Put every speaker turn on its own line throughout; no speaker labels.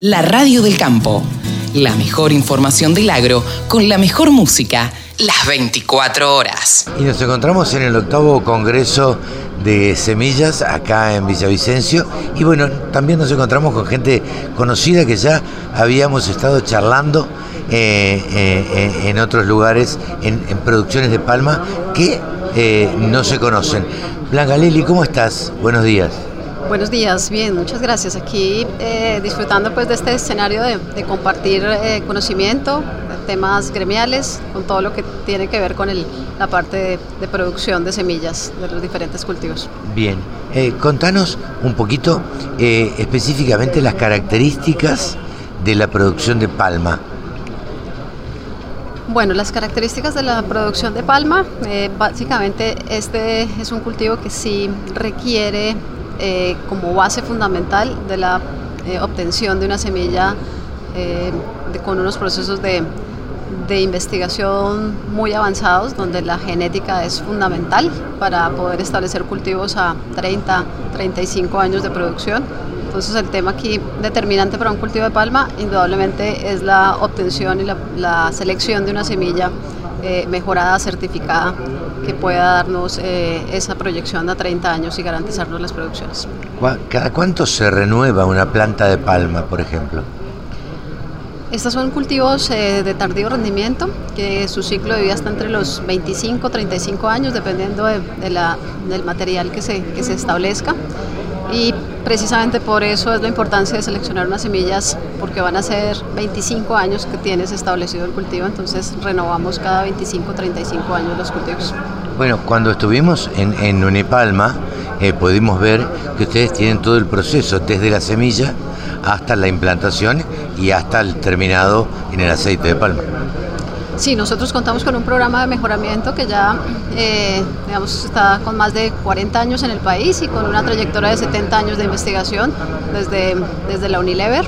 La radio del campo. La mejor información del agro con la mejor música las 24 horas.
Y nos encontramos en el octavo Congreso de Semillas acá en Villavicencio. Y bueno, también nos encontramos con gente conocida que ya habíamos estado charlando eh, eh, en otros lugares, en, producciones de Palma, que eh, no se conocen. Blanca Lili, ¿cómo estás? Buenos días.
Buenos días, bien, muchas gracias. Aquí eh, disfrutando pues de este escenario de, compartir eh, conocimiento, temas gremiales, con todo lo que tiene que ver con el, la parte de, producción de semillas de los diferentes cultivos.
Bien, eh, contanos un poquito específicamente las características de la producción de palma.
Bueno, las características de la producción de palma, básicamente este es un cultivo que sí requiere eh, como base fundamental de la eh, obtención de una semilla eh, con unos procesos de, investigación muy avanzados, donde la genética es fundamental para poder establecer cultivos a 30, 35 años de producción. Entonces el tema aquí determinante para un cultivo de palma indudablemente es la obtención y la, selección de una semilla mejorada, certificada, que pueda darnos eh, esa proyección a 30 años y garantizarnos las producciones.
¿Cada cuánto se renueva una planta de palma, por ejemplo?
Estos son cultivos eh, de tardío rendimiento, que su ciclo de vida está entre los 25 35 años, dependiendo de, la, del material que se, que se establezca. Y precisamente por eso es la importancia de seleccionar unas semillas, porque van a ser 25 años que tienes establecido el cultivo, entonces renovamos cada 25, 35 años los cultivos.
Bueno, cuando estuvimos en, en Unipalma, eh, pudimos ver que ustedes tienen todo el proceso, desde la semilla hasta la implantación y hasta el terminado en el aceite de palma.
Sí, nosotros contamos con un programa de mejoramiento que ya eh, digamos, está con más de 40 años en el país y con una trayectoria de 70 años de investigación desde, desde la Unilever.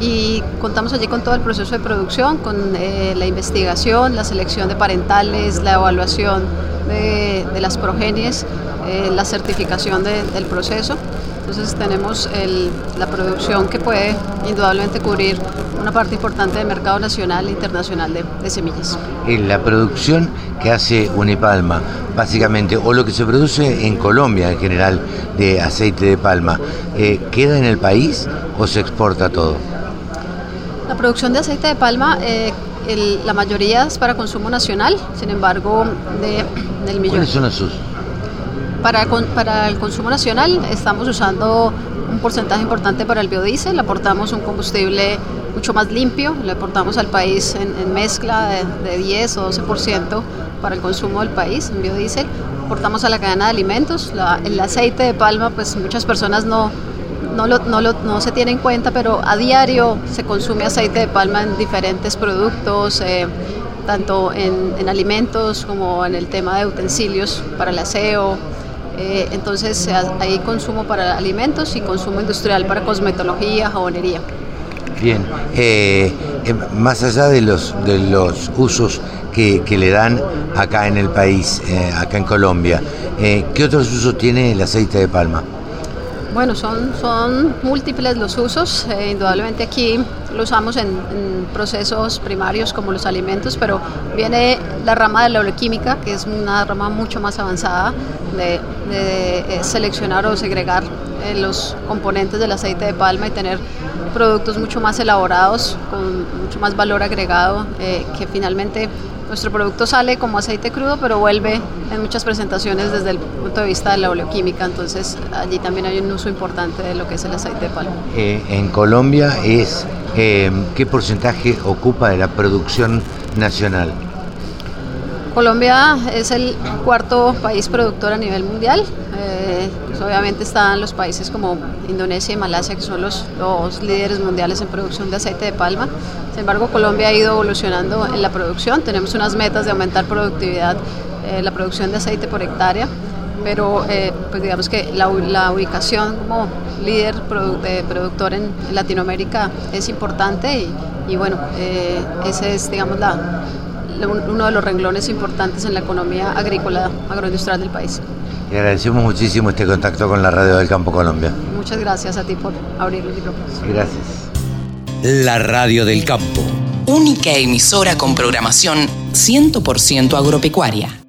Y contamos allí con todo el proceso de producción, con eh, la investigación, la selección de parentales, la evaluación de, las progenies, eh, la certificación del proceso. Entonces tenemos la producción que puede indudablemente cubrir una parte importante del mercado nacional e internacional de, semillas.
En la producción que hace Unipalma, básicamente, o lo que se produce en Colombia en general de aceite de palma, eh, ¿queda en el país o se exporta todo?
La producción de aceite de palma, eh, la mayoría es para consumo nacional, sin embargo, de, del millón.
¿Cuáles son los
para, para el consumo nacional estamos usando un porcentaje importante para el biodiesel, aportamos un combustible mucho más limpio, le aportamos al país en, mezcla de, 10 o 12% para el consumo del país en biodiesel, aportamos a la cadena de alimentos, el aceite de palma, pues muchas personas no, no, lo, no, lo, no, se tiene en cuenta, pero a diario se consume aceite de palma en diferentes productos, eh, tanto en, en, alimentos como en el tema de utensilios para el aseo, eh, entonces hay consumo para alimentos y consumo industrial para cosmetología, jabonería.
Bien, eh, eh, más allá de los, de los usos que, le dan acá en el país, acá en Colombia, ¿qué otros usos tiene el aceite de palma?
Bueno, son, son múltiples los usos. indudablemente aquí lo usamos en, procesos primarios como los alimentos, pero viene la rama de la oleoquímica, que es una rama mucho más avanzada de, eh, seleccionar o segregar eh, los componentes del aceite de palma y tener productos mucho más elaborados, con mucho más valor agregado, eh, que finalmente nuestro producto sale como aceite crudo, pero vuelve en muchas presentaciones desde el punto de vista de la oleoquímica, entonces allí también hay un uso importante de lo que es el aceite de palma.
en Colombia es qué porcentaje ocupa de la producción nacional.
Colombia es el cuarto país productor a nivel mundial. Eh, pues obviamente están los países como Indonesia y Malasia, que son los, dos líderes mundiales en producción de aceite de palma. Sin embargo, Colombia ha ido evolucionando en la producción. Tenemos unas metas de aumentar productividad, eh, la producción de aceite por hectárea, pero eh, pues digamos que la, ubicación como líder productor en Latinoamérica es importante y, y bueno, ese es digamos la uno de los renglones importantes en la economía agrícola agroindustrial del país.
Y agradecemos muchísimo este contacto con la Radio del Campo Colombia.
Muchas gracias a ti por abrir el micrófono.
Gracias. la radio del campo.
Única emisora con programación 100% agropecuaria.